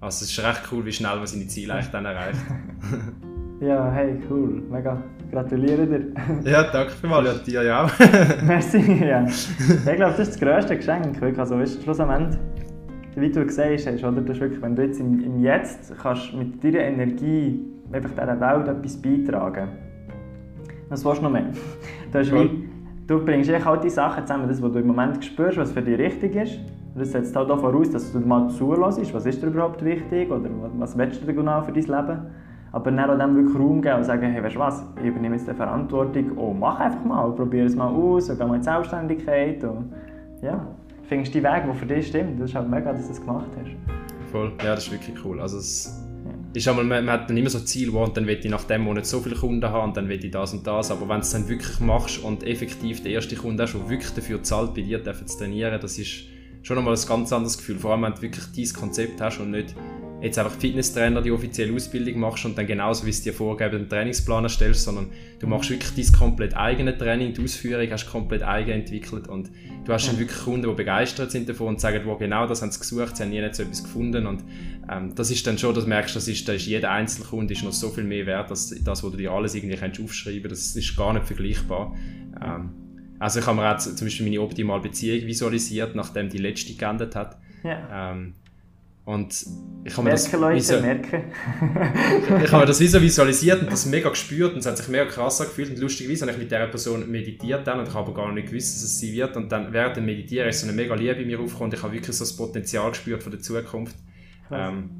Also es ist recht cool, wie schnell man seine Ziele eigentlich dann erreicht. [laughs] ja, hey, cool. Mega. Gratuliere dir. [laughs] ja, danke vielmals. Ja, dir ja auch. [laughs] Merci. Ja. Ich glaube, das ist das grösste Geschenk. Wirklich. Also, weißt, du, schlussendlich, wie du gesagt hast, oder? Das wirklich, wenn du jetzt im, im Jetzt kannst mit deiner Energie einfach dieser Welt etwas beitragen was willst du noch mehr? [laughs] Du, hast wie, du bringst echt all die Sachen zusammen, das, was du im Moment spürst, was für dich richtig ist. Das setzt halt auch voraus, dass du mal zulässt, was ist dir überhaupt wichtig oder was, was willst du genau für dein Leben. Aber dann auch dem wirklich Raum geben und sagen, hey, weißt du was, ich übernehme jetzt die Verantwortung und mach einfach mal, probier es mal aus und geh mal in die Selbstständigkeit. Und, ja, findest den Weg, der für dich stimmt. Das ist halt mega, dass du das gemacht hast. Voll. Ja, das ist wirklich cool. Also es ist einmal, man, man hat dann immer so Ziel, wo und dann will ich nach dem Monat so viele Kunden haben und dann will ich das und das. Aber wenn du es dann wirklich machst und effektiv der erste Kunde hast, der wirklich dafür zahlt, bei dir dürfen zu trainieren, das ist schon einmal ein ganz anderes Gefühl. Vor allem, wenn du wirklich dieses Konzept hast und nicht jetzt einfach Fitnesstrainer die offizielle Ausbildung machst und dann genauso wie es dir vorgeben einen Trainingsplan erstellst, sondern du machst wirklich dein komplett eigene Training, die Ausführung hast komplett eigen entwickelt und du hast dann wirklich Kunden, die begeistert sind davon und sagen, wo genau das haben sie gesucht, sie haben nie so etwas gefunden und ähm, das ist dann schon, dass du merkst, das ist, da ist jeder einzelne Kunde ist noch so viel mehr wert, als das, was du dir alles irgendwie kannst aufschreiben kannst, das ist gar nicht vergleichbar. Ähm, also ich habe mir auch zum Beispiel meine optimale Beziehung visualisiert, nachdem die letzte geendet hat. Ja. Ähm, und ich habe mir das Merken, Leute, merken. [laughs] ich habe mir das so visualisiert und das mega gespürt und es hat sich mega krass angefühlt und lustigerweise habe ich mit dieser Person meditiert dann und ich habe aber gar nicht gewusst, dass es sie wird und dann während dem Meditieren ist so eine mega Liebe in mir aufgekommen und ich habe wirklich so das Potenzial gespürt von der Zukunft. Ähm,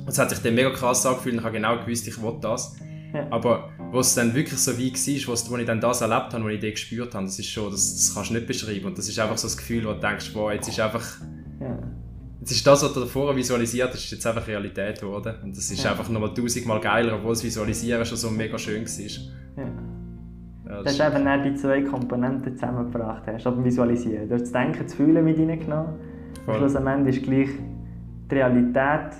und es hat sich dann mega krass angefühlt und ich habe genau gewusst, ich will das. Ja. Aber was es dann wirklich so wie war, was, wo ich dann das erlebt habe, wo ich das gespürt habe, das ist schon, das, das kannst du nicht beschreiben und das ist einfach so das Gefühl, wo du denkst, wow, jetzt ist einfach. Jetzt ist das, was du davor visualisiert hast, ist jetzt einfach Realität geworden. Und das ist Ja. einfach nochmal tausendmal geiler, obwohl das Visualisieren schon so mega schön war. Ja. Ja, Du das hast einfach dann die zwei Komponenten zusammengebracht. Hast aber visualisieren. Du hast das Denken, das Fühlen mit reingenommen. Voll. Und schlussendlich ist gleich die Realität,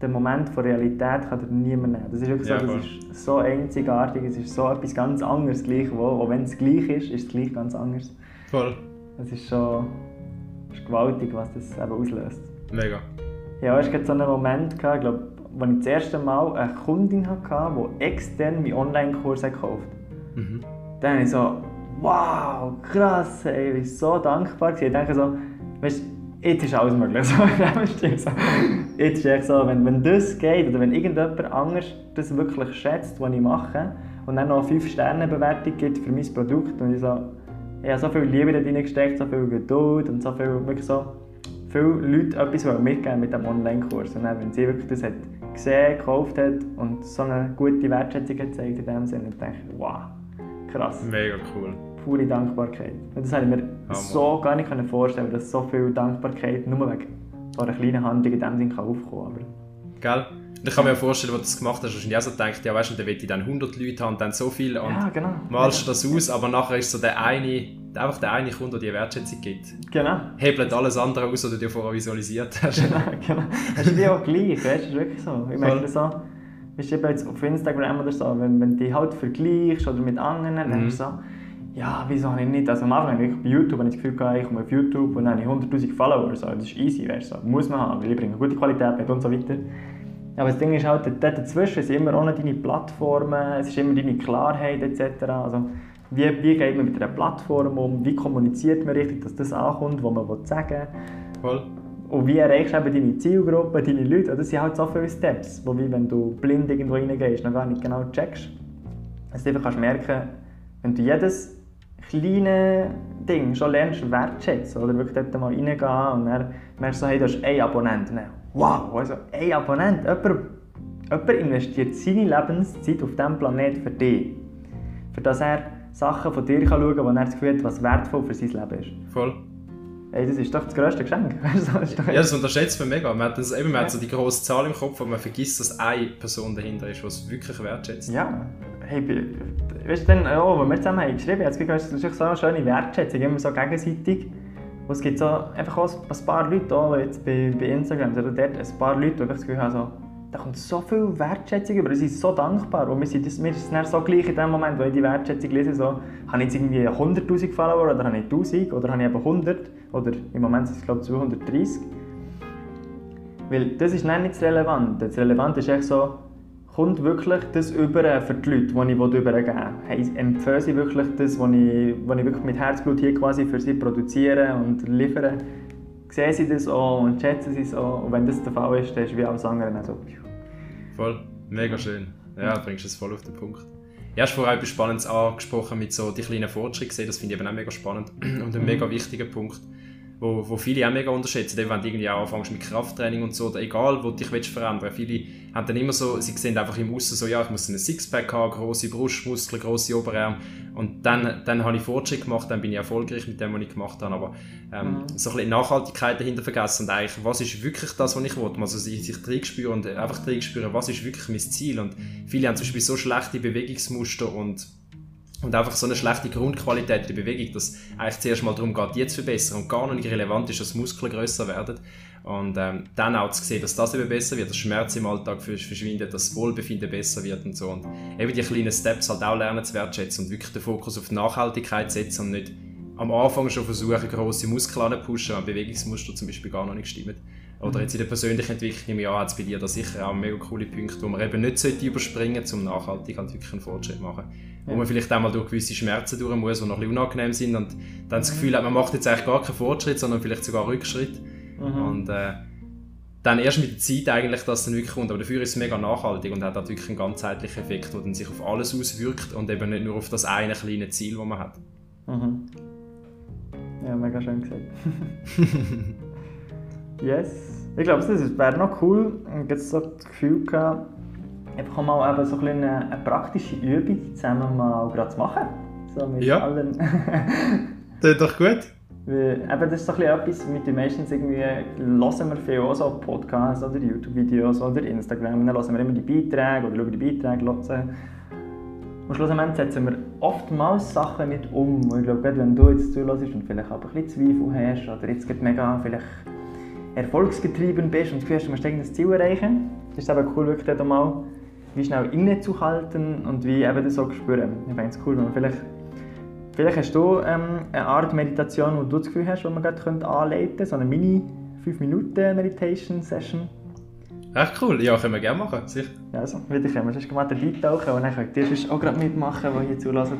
der Moment von Realität kann dir niemand nehmen. Das ist wirklich Ja, so, das ist so einzigartig, es ist so etwas ganz anderes gleich. Wo, auch wenn es gleich ist, ist es gleich ganz anders. voll. Es ist schon ist gewaltig, was das eben auslöst. Mega. Ja, es gab so einen Moment, gehabt, ich glaube, wo ich das erste Mal eine Kundin hatte, die extern meinen Online-Kurs gekauft hat. Mhm. Dann habe ich so, wow, krass, ey, ich war so dankbar. Ich denke so, weißt, jetzt ist alles möglich. [laughs] So. Jetzt ist echt so, wenn, wenn das geht oder wenn irgendjemand anders das wirklich schätzt, was ich mache und dann noch eine 5-Sterne-Bewertung gibt für mein Produkt und ich so, ich habe so viel Liebe da reingesteckt, so viel Geduld und so viel, wirklich so viele Leute etwas mitgeben mit dem Online-Kurs. Und dann, wenn sie wirklich das hat gesehen, gekauft hat und so eine gute Wertschätzung gezeigt in dem Sinne, denke ich, wow, krass. Mega cool. Pure Dankbarkeit. Und das hätte ich mir Hammer. so gar nicht vorstellen dass so viel Dankbarkeit nur wegen so einer kleinen Handlung in dem Sinne aufkommen kann. Gell? ich kann mir vorstellen, was du das gemacht hast, wahrscheinlich auch so gedacht, ja weißt du, dann will ich dann 100 Leute haben und dann so viel und ja, genau. malst du das aus, aber nachher ist so der eine, einfach der eine Kunde, der die Wertschätzung gibt. Genau. Hebelt alles andere aus, was du dir vorher visualisiert hast. [laughs] Genau, genau. Das ist wie auch gleich, weißt du, das ist wirklich so. Ich meine so, bist du jetzt auf Instagram oder so, wenn, wenn du dich halt vergleichst oder mit anderen, mhm. du so, ja, wieso habe ich nicht, also am Anfang ich bei YouTube habe ich das Gefühl gehabt, ich komme auf YouTube und dann habe ich 100'000 Follower, so, das ist easy, weißt so. muss man haben, weil ich bringe gute Qualität mit und so weiter. Aber das Ding ist halt, dazwischen sind immer auch noch deine Plattformen, es ist immer deine Klarheit etc. Also, wie, wie geht man mit einer Plattform um? Wie kommuniziert man richtig, dass das ankommt, was man sagen will? Voll. Und wie erreichst du eben deine Zielgruppe, deine Leute? Das sind halt so viele Steps, wo wie wenn du blind irgendwo reingehst, noch gar nicht genau checkst. Dass du einfach kannst merken, wenn du jedes kleine Ding schon lernst wertschätzen, oder wirklich dort mal reingehen und dann merkst du, hey, du hast einen Abonnenten. Wow, also ein Abonnent, jemand, jemand investiert seine Lebenszeit auf diesem Planeten für dich. Für dass er Sachen von dir kann schauen kann, wo er das Gefühl hat, was wertvoll für sein Leben ist. Voll. Ey, das ist doch das grösste Geschenk. [laughs] ja, das unterschätzt man mega. Man hat, das, eben, man hat so die grosse Zahl im Kopf, aber man vergisst, dass eine Person dahinter ist, die es wirklich wertschätzt. Ja. Hey, weißt du, dann, oh, wenn wir zusammen haben geschrieben haben, das ist so eine schöne Wertschätzung, immer so gegenseitig. Und es gibt so einfach auch ein paar Leute, auch jetzt bei, bei Instagram, oder dort ein paar Leute, die das Gefühl habe, so, da kommt so viel Wertschätzung über, sie sind so dankbar und wir sind, mir ist es so gleich in dem Moment, wo ich die Wertschätzung lese, so, habe ich jetzt irgendwie 100'000 Follower oder habe ich 1000 oder habe ich eben 100 oder im Moment sind es glaube ich 230. Weil das ist nicht das Relevante. Das Relevante ist echt so, kommt wirklich das über für die Leute, die ich übergeben will? Empfehlen sie wirklich das, was ich, was ich wirklich mit Herzblut hier quasi für sie produziere und liefere? Sehen sie das auch und schätzen sie es auch? Und wenn das der Fall ist, dann ist es wie alles andere also, Voll, mega schön. Ja, du bringst es voll auf den Punkt. Ja, hast vorher etwas Spannendes angesprochen mit so die kleinen Fortschritten Das finde ich eben auch mega spannend [clears throat] und ein mhm. mega wichtiger Punkt wo, wo viele auch mega unterschätzen, wenn du irgendwie auch anfängst mit Krafttraining und so, oder egal, wo du dich willst verändern. Viele haben dann immer so, sie sehen einfach im Aussen so, ja, ich muss einen Sixpack haben, grosse Brustmuskeln, grosse Oberarme und dann, dann habe ich Fortschritt gemacht, dann bin ich erfolgreich mit dem, was ich gemacht habe, aber ähm, mhm. so ein bisschen Nachhaltigkeit dahinter vergessen und eigentlich, was ist wirklich das, was ich will, also sich, sich drin spüren und einfach drin spüren, was ist wirklich mein Ziel? Und viele haben zum Beispiel so schlechte Bewegungsmuster und und einfach so eine schlechte Grundqualität der Bewegung, dass eigentlich zuerst mal darum geht, die zu verbessern und gar nicht relevant ist, dass Muskeln grösser werden. Und ähm, dann auch zu sehen, dass das eben besser wird, dass Schmerz im Alltag verschwindet, dass das Wohlbefinden besser wird und so. Und eben die kleinen Steps halt auch lernen zu wertschätzen und wirklich den Fokus auf die Nachhaltigkeit setzen und nicht am Anfang schon versuchen, grosse Muskeln anzupushen, wenn Bewegungsmuster zum Beispiel gar noch nicht stimmen. Oder jetzt in der persönlichen Entwicklung im Jahr hat es bei dir da sicher auch mega coole Punkte, wo man eben nicht überspringen sollte, um nachhaltig halt wirklich einen Fortschritt zu machen. Wo man vielleicht auch mal durch gewisse Schmerzen durch muss, die noch ein bisschen unangenehm sind und dann das Gefühl hat, man macht jetzt eigentlich gar keinen Fortschritt, sondern vielleicht sogar Rückschritt. Mhm. Und äh, dann erst mit der Zeit eigentlich, dass es dann wirklich kommt. Aber dafür ist es mega nachhaltig und hat halt wirklich einen ganzheitlichen Effekt, der dann sich auf alles auswirkt und eben nicht nur auf das eine kleine Ziel, das man hat. Mhm. Ja, mega schön gesagt. [laughs] yes. Ich glaube, das wäre noch cool. Ich habe so das Gefühl gehabt, einfach mal eben so ein eine, eine praktische Übung zusammen mal gerade zu machen. So mit ja. allen. [laughs] das ist doch gut. Weil, eben, das ist so ein etwas, mit den meistens irgendwie hören wir viel auch so Podcasts oder YouTube-Videos oder Instagram. Dann hören wir immer die Beiträge oder schauen die Beiträge. Hören. Und schlussendlich setzen wir oftmals Sachen nicht um. ich glaube, wenn du jetzt zuhörst und vielleicht auch ein bisschen Zweifel hast oder jetzt gerade mega vielleicht erfolgsgetrieben bist und du hast, du musst irgendein Ziel erreichen, ist es eben cool, wirklich mal wie schnell innezuhalten und wie eben das so spüren. Ich finde es cool, wenn man vielleicht, vielleicht hast du ähm, eine Art Meditation, wo du das Gefühl hast, wo man gerade anleiten könnte, so eine Mini 5-Minuten-Meditation-Session. Echt cool, ja, können wir gerne machen, sicher. Ja, also, wieder können wir sonst mal eintauchen und dann könnt ihr sonst auch gerade mitmachen, die hier zulassen.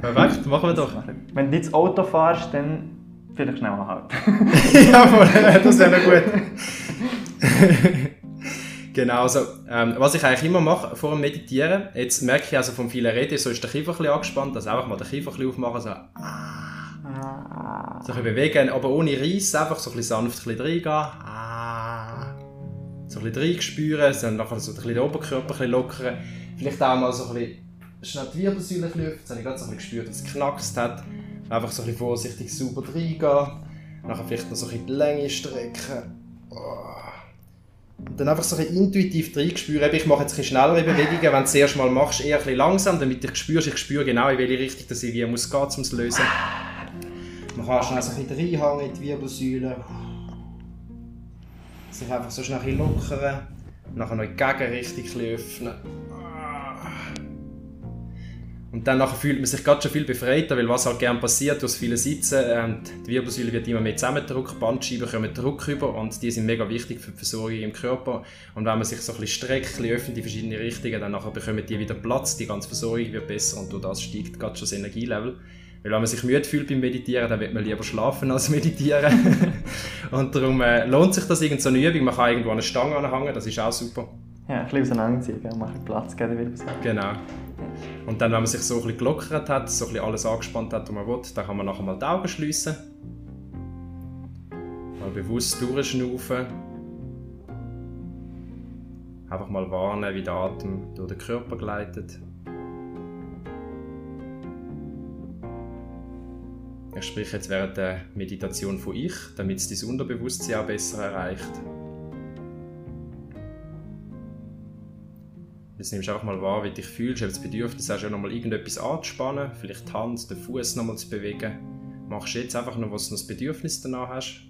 Perfekt, machen wir doch. Wenn du nicht das Auto fährst, dann vielleicht schnell anhalten. [laughs] ja, voll, das wäre noch gut. [laughs] genau, also, ähm, was ich eigentlich immer mache vor dem Meditieren, jetzt merke ich also vom vielen Reden, so ist der Kiefer ein bisschen angespannt, also einfach mal den Kiefer ein bisschen aufmachen, so, ah, so ein bisschen bewegen, aber ohne Reiss, einfach so ein bisschen sanft ein bisschen reingehen, ah, so ein bisschen reinspüren, dann nachher so ein bisschen den Oberkörper ein bisschen lockern, vielleicht auch mal so ein bisschen schnell die Wirbelsäule lüften, jetzt habe ich gerade so ein bisschen gespürt, dass es geknackst hat, einfach so ein bisschen vorsichtig sauber reingehen, nachher vielleicht noch so ein bisschen die Länge strecken, und dann einfach so ein intuitiv reinspüren. Ich mache jetzt ein bisschen schnellere Bewegungen, wenn du das erste Mal machst, eher ein bisschen langsam, damit du spürst, ich spüre genau, in welche Richtung das ich wie muss gehen, um es zu lösen. Man kann schnell so ein bisschen reinhängen in die Wirbelsäule. Sich einfach so schnell lockern. Nachher noch in die Gegenrichtung öffnen. Und dann fühlt man sich gerade schon viel befreiter, weil was halt gerne passiert durch viele Sitzen, ähm, die Wirbelsäule wird immer mehr zusammengedrückt, Bandscheiben kommen Druck rüber und die sind mega wichtig für die Versorgung im Körper. Und wenn man sich so ein bisschen streckt, ein bisschen öffnet in verschiedene Richtungen, dann nachher bekommen die wieder Platz, die ganze Versorgung wird besser und durch das steigt gerade schon das Energielevel. Weil wenn man sich müde fühlt beim Meditieren, dann wird man lieber schlafen als [laughs] meditieren. und darum äh, lohnt sich das irgend so eine Übung. Man kann irgendwo eine Stange anhängen, das ist auch super. Ja, ein bisschen auseinanderziehen, machen Platz geben, Genau. Und dann, wenn man sich so ein bisschen gelockert hat, so ein bisschen alles angespannt hat, was man will, dann kann man nachher mal die Augen schließen. Mal bewusst durchschnaufen. Einfach mal warnen, wie der Atem durch den Körper gleitet. Ich spreche jetzt während der Meditation von ich, damit es dein Unterbewusstsein auch besser erreicht. Jetzt nimmst du einfach mal wahr, wie du dich fühlst. Du das Bedürfnis hast, ja nochmal irgendetwas anzuspannen, vielleicht die Hand, den Fuß nochmal zu bewegen. Machst jetzt einfach noch, was du noch das Bedürfnis danach hast.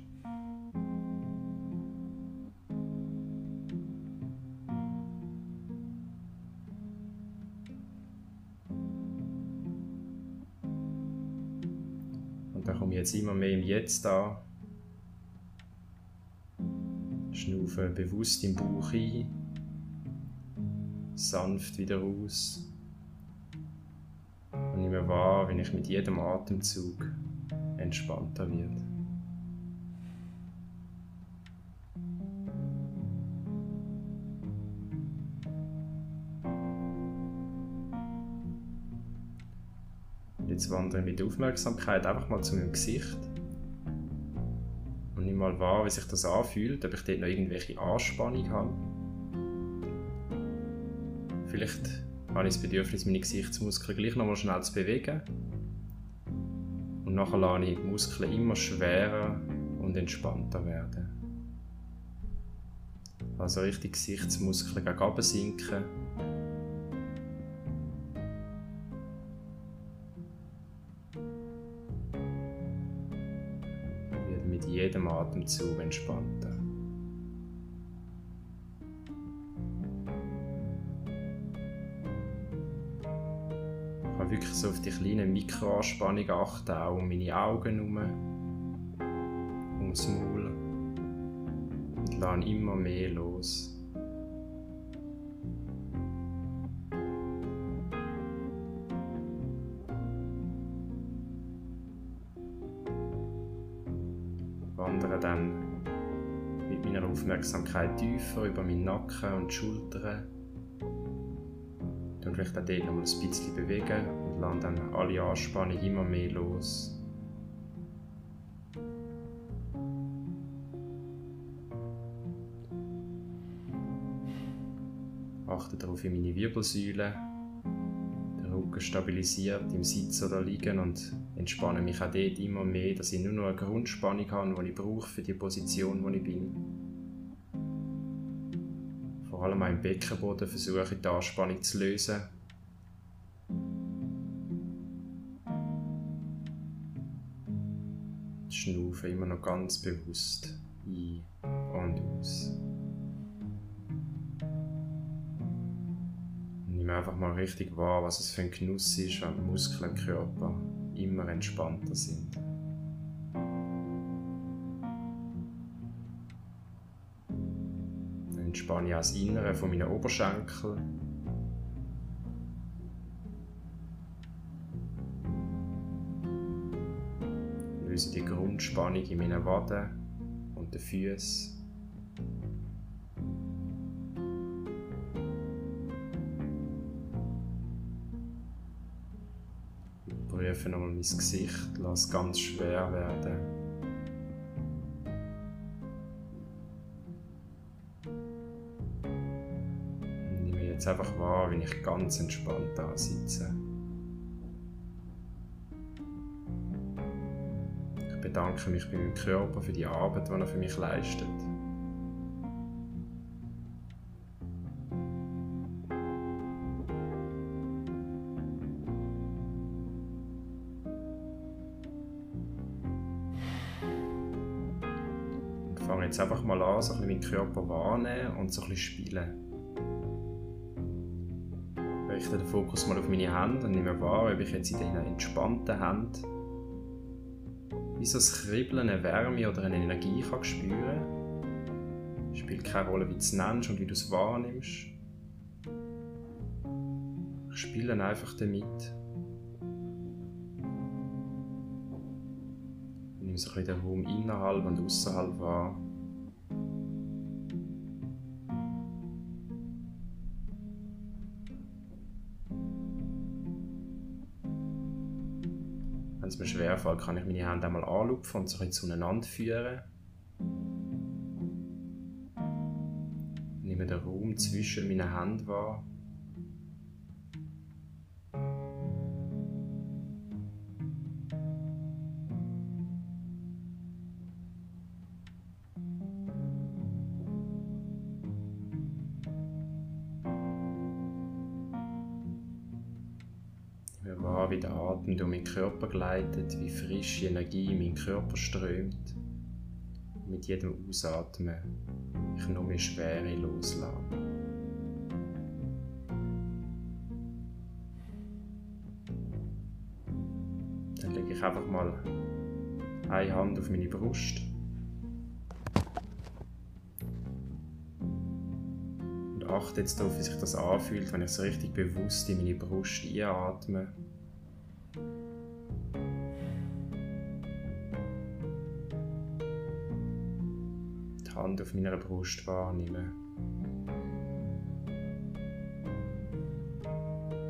Und dann komme ich jetzt immer mehr im Jetzt an. Schnaufe bewusst im Bauch ein sanft wieder raus. Und nehme wahr, wenn ich mit jedem Atemzug entspannter werde. jetzt wandere ich mit Aufmerksamkeit einfach mal zu meinem Gesicht und nehme mal wahr, wie sich das anfühlt, ob ich dort noch irgendwelche Anspannung habe. Vielleicht habe ich das Bedürfnis, meine Gesichtsmuskeln gleich nochmal schnell zu bewegen. Und nachher lasse ich die Muskeln immer schwerer und entspannter werden. Also richtig Gesichtsmuskeln gegen oben sinken. Und mit jedem Atemzug entspannter. So auf die kleinen Mikroanspannungen achten, auch um meine Augen herum, ums Maul. Und lasse immer mehr los. Wandere dann mit meiner Aufmerksamkeit tiefer über meinen Nacken und Schultern. Und vielleicht auch dort noch ein bisschen bewegen lassen dann alle Anspannung immer mehr los. Achte darauf, wie meine Wirbelsäule den Rücken stabilisiert im Sitz oder Liegen und entspanne mich auch dort immer mehr, dass ich nur noch eine Grundspannung habe, die ich brauche für die Position, wo ich bin vor allem auch Beckenboden versuche ich die Anspannung zu lösen. Die Schnaufe immer noch ganz bewusst ein und aus. Nimm einfach mal richtig wahr, was es für ein Genuss ist, wenn die Muskeln im Körper immer entspannter sind. entspanne ich auch das Innere von meinen Oberschenkeln. So die Grundspannung in meinen Waden und den Füßen. Prüfe nochmal mein Gesicht, lass es ganz schwer werden. Und nehme jetzt einfach wahr, wie ich ganz entspannt da sitze. Bedanke mich bei meinem Körper für die Arbeit, die er für mich leistet. Und fange jetzt einfach mal an, so ein meinen Körper wahrnehmen und so ein bisschen spielen. Ich richte den Fokus mal auf meine Hände und nehme wahr, ob ich jetzt in diesen entspannten Händen wie so ein Kribbeln, eine Wärme oder eine Energie kann spüren Spielt keine Rolle, wie du es nennst und wie du es wahrnimmst. Ich spiele einfach damit. Ich nehme so ein bisschen den Raum innerhalb und außerhalb wahr. Schwerfällt, kann ich meine Hände einmal anlupfen und so ein zueinander führen. Nehme den Raum zwischen meinen Händen wahr. Atem durch meinen Körper gleitet, wie frische Energie in meinen Körper strömt. Mit jedem Ausatmen ich noch mehr Schwere loslasse. Dann lege ich einfach mal eine Hand auf meine Brust. Und achte jetzt darauf, wie sich das anfühlt, wenn ich so richtig bewusst in meine Brust einatme. Hand auf meiner Brust wahrnehmen.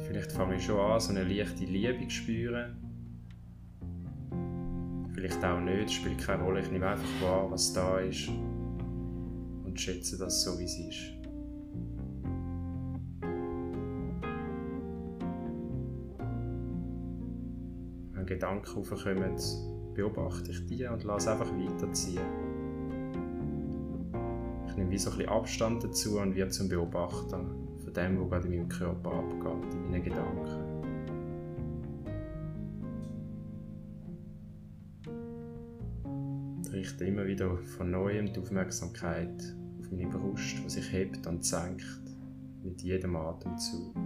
Vielleicht fange ich schon an, so eine leichte Liebe zu spüren. Vielleicht auch nicht, spielt keine Rolle. Ich nehme einfach wahr, was da ist und schätze das so, wie es ist. Wenn Gedanken aufkommen, beobachte ich die und lasse einfach weiterziehen. Ich nehme wie so ein bisschen Abstand dazu und werde zum Beobachter von dem, was gerade in meinem Körper abgeht, in meinen Gedanken. Ich richte immer wieder von neuem die Aufmerksamkeit auf meine Brust, die sich hebt und senkt mit jedem Atemzug.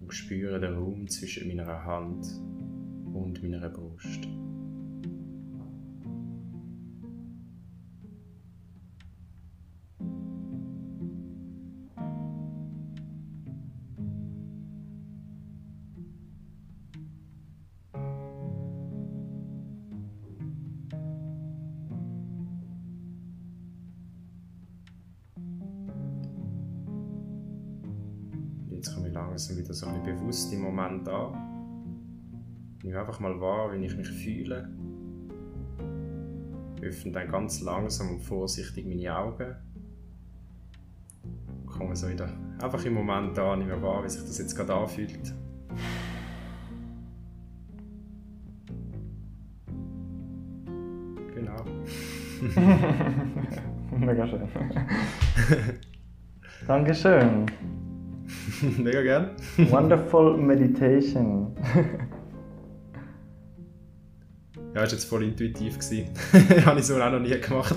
Und spüre den Raum zwischen meiner Hand und meiner Brust. Nehme einfach mal wahr, wie ich mich fühle. Öffne dann ganz langsam und vorsichtig meine Augen. Komme so wieder einfach im Moment an, nehme wahr, wie sich das jetzt gerade anfühlt. Genau. [laughs] Mega schön. [laughs] Dankeschön. [laughs] Mega gern. Wonderful meditation. Ja, ist jetzt voll intuitiv gewesen. [laughs] Habe ich so auch noch nie gemacht.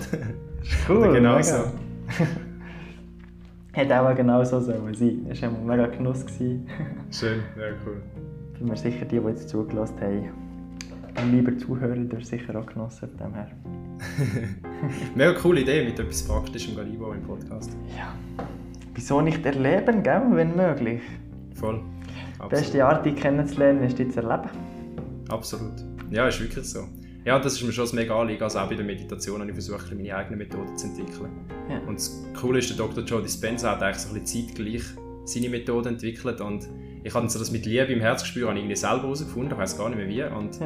Cool. Oder genau mega. so. [laughs] Hätte auch genau so sollen sein. Es war ein mega Genuss. gewesen. [laughs] Schön, ja cool. Bin mir sicher, die, die jetzt zugelassen haben, lieber Zuhörer, der sicher auch genossen von dem her. Mega coole Idee mit etwas Praktischem einbauen im Podcast. Ja. Wieso nicht erleben, gell, wenn möglich? Voll. beste Art, dich kennenzulernen, ist dich zu erleben. Absolut. Ja, ist wirklich so. Ja, das ist mir schon ein mega Anliegen. Also auch bei der Meditation habe ich versucht, meine eigenen Methoden zu entwickeln. Ja. Und das Coole ist, der Dr. Joe Dispenza hat eigentlich so ein bisschen zeitgleich seine Methode entwickelt und ich habe so das mit Liebe im Herzgespür irgendwie selber herausgefunden, ich weiß gar nicht mehr wie. Und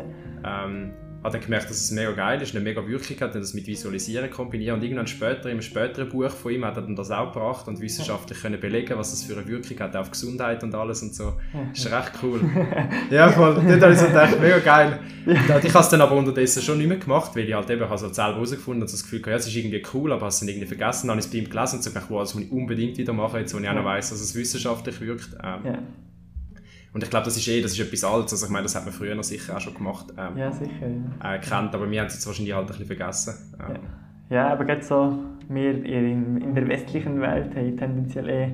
ähm, habe dann gemerkt, dass es mega geil ist, eine mega Wirkung hat, und das mit Visualisieren kombinieren. Und irgendwann später, im späteren Buch von ihm, hat er dann das auch gebracht und wissenschaftlich können belegen, was das für eine Wirkung hat auf Gesundheit und alles und so. Das ist recht cool. [laughs] ja, voll. Dort habe ich so gedacht, mega geil. Ich habe es dann aber unterdessen schon nicht mehr gemacht, weil ich halt eben ich also selber herausgefunden und das Gefühl hatte, ja, es ist irgendwie cool, aber hast es dann irgendwie vergessen. Dann habe ich es bei ihm gelesen und so gedacht, wow, das muss ich unbedingt wieder machen, jetzt wo ich auch noch weiss, dass es wissenschaftlich wirkt. Ähm, ja. Und ich glaube, das ist eh, das ist etwas Altes. Also ich meine, das hat man früher noch sicher auch schon gemacht. Ähm, ja, sicher. Ja. Äh, kennt, aber wir haben es jetzt wahrscheinlich halt ein bisschen vergessen. Ähm. Ja. ja, aber gerade so, wir in, in der westlichen Welt haben tendenziell eh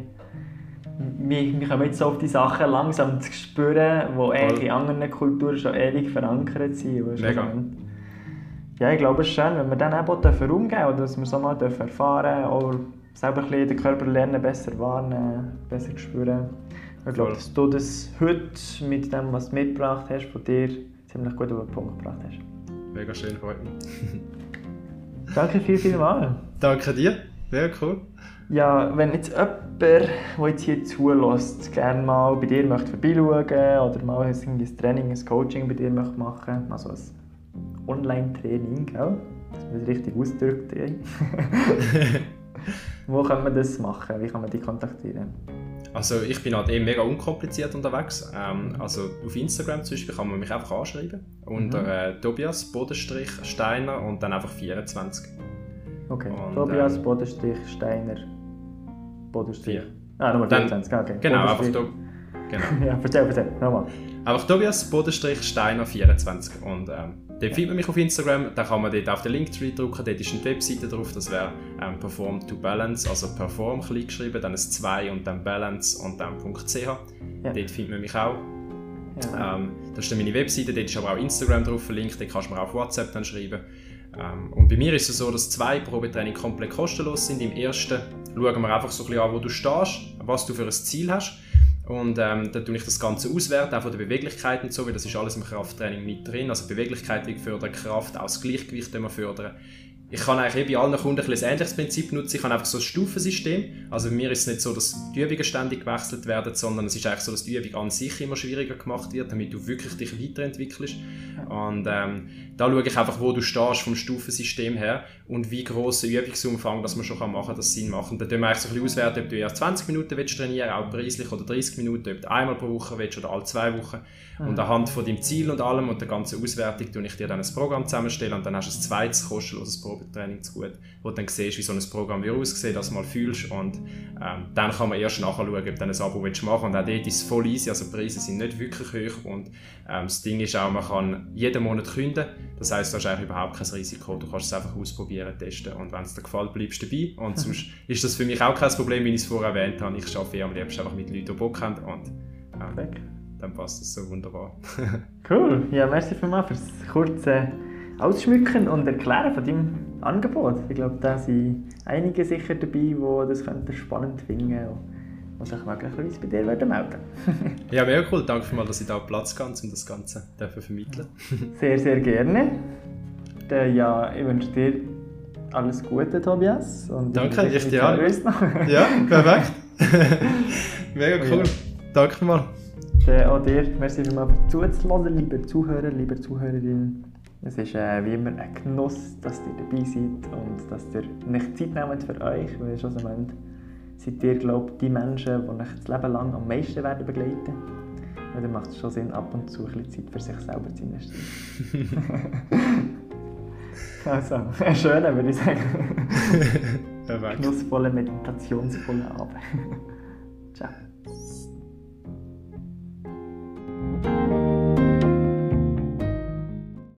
wir, wir kommen jetzt so auf die Sachen langsam zu spüren, die eigentlich in anderen Kulturen schon ewig verankert sind. Mega. Ja, ich glaube, es ist schön, wenn wir dann auch umgehen dürfen, dass wir so mal erfahren dürfen, oder selber ein bisschen den Körper lernen, besser wahrnehmen, besser spüren. Ich glaube, dass du das heute mit dem, was du mitgebracht hast, von dir ziemlich gut auf den Punkt gebracht hast. Mega schön, freut mich. [laughs] Danke viel, viel mal. Danke dir, sehr cool. Ja, wenn jetzt jemand, der jetzt hier zulässt, gerne mal bei dir möchte vorbeischauen oder mal ein Training, ein Coaching bei dir möchte machen also ein Online-Training, dass man das richtig ausdrückt. [laughs] [laughs] Wo kann man das machen? Wie kann man dich kontaktieren? Also ich bin halt eben mega unkompliziert unterwegs. Ähm, also auf Instagram zum Beispiel kann man mich einfach anschreiben unter mhm. äh, Tobias Bodenstrich Steiner und dann einfach 24. Okay, und, Tobias ähm, Bodenstrich Steiner Bodenstrich. Ah, Nummer 24, okay. Genau, einfach to genau. [laughs] ja, erzähl, erzähl, nochmal. Einfach Tobias Bodenstrich Steiner 24 und ähm, Dort findet man mich auf Instagram, da kann man dort auf den Linktree drücken, dort ist eine Webseite drauf, das wäre ähm, Perform to Balance, also Perform klein geschrieben, dann ein 2 und dann Balance und dann .ch. Ja. Dort findet man mich auch. Ja. Ähm, das ist dann meine Webseite, dort ist aber auch Instagram drauf verlinkt, dort kannst du mir auch auf WhatsApp dann schreiben. Ähm, und bei mir ist es so, dass zwei Probetraining komplett kostenlos sind. Im ersten schauen wir einfach so ein bisschen an, wo du stehst, was du für ein Ziel hast. Und ähm, dann tue ich das Ganze auswerten, auch von der Beweglichkeit und so, weil das ist alles im Krafttraining mit drin. Also Beweglichkeit fördern, Kraft, auch das Gleichgewicht immer fördern ich kann eigentlich bei allen Kunden ein, ein ähnliches Prinzip nutzen. Ich habe einfach so ein Stufensystem. Also bei mir ist es nicht so, dass die Übungen ständig gewechselt werden, sondern es ist eigentlich so, dass die Übung an sich immer schwieriger gemacht wird, damit du wirklich dich weiterentwickelst. Und ähm, da schaue ich einfach, wo du stehst vom Stufensystem her und wie groß der Übungsumfang, dass man schon machen kann, das Sinn macht. Und dann tun wir eigentlich so ein bisschen auswerten, ob du erst 20 Minuten willst trainieren auch preislich, oder 30 Minuten, ob du einmal pro Woche willst oder alle zwei Wochen. Mhm. Und anhand von deinem Ziel und allem und der ganzen Auswertung tue ich dir dann ein Programm zusammenstellen und dann hast du ein zweites kostenloses Probetraining zu gut, wo du dann siehst, wie so ein Programm wie aussieht, das mal fühlst und ähm, dann kann man erst nachschauen, ob du ein Abo willst machen und auch dort ist es voll easy, also die Preise sind nicht wirklich hoch und ähm, das Ding ist auch, man kann jeden Monat künden, das heisst, du hast eigentlich überhaupt kein Risiko, du kannst es einfach ausprobieren, testen und wenn es dir gefällt, bleibst du dabei. Und [laughs] sonst ist das für mich auch kein Problem, wie ich es vorher erwähnt habe, ich arbeite am liebsten einfach mit Leuten, die Bock haben und ähm, dann passt das so wunderbar. [laughs] cool, ja merci vielmals für das kurze Ausschmücken und Erklären von deinem Angebot. Ich glaube, da sind einige sicher dabei, die das spannend finden und sich möglicherweise bei dir melden werden [laughs] Ja, mega cool. Danke vielmals, dass ich da Platz kann, um das Ganze zu vermitteln. [laughs] sehr, sehr gerne. Ja, ich wünsche dir alles Gute, Tobias. Und Danke, ich dir auch. Ja, perfekt. [laughs] mega cool. Ja. Danke vielmals. Auch dir, merci vielmals für zuzuhören, liebe Zuhörer, liebe Zuhörerinnen. Es ist äh, wie immer ein Genuss, dass ihr dabei seid und dass ihr nicht Zeit nehmt für euch, weil schlussendlich seid ihr, glaube die Menschen, die euch das Leben lang am meisten werden begleiten Und dann macht es schon Sinn, ab und zu ein bisschen Zeit für sich selber zu investieren. [laughs] also, ein schöner, würde ich sagen. [laughs] Genussvolle, meditationsvolle Abend. [laughs] Ciao.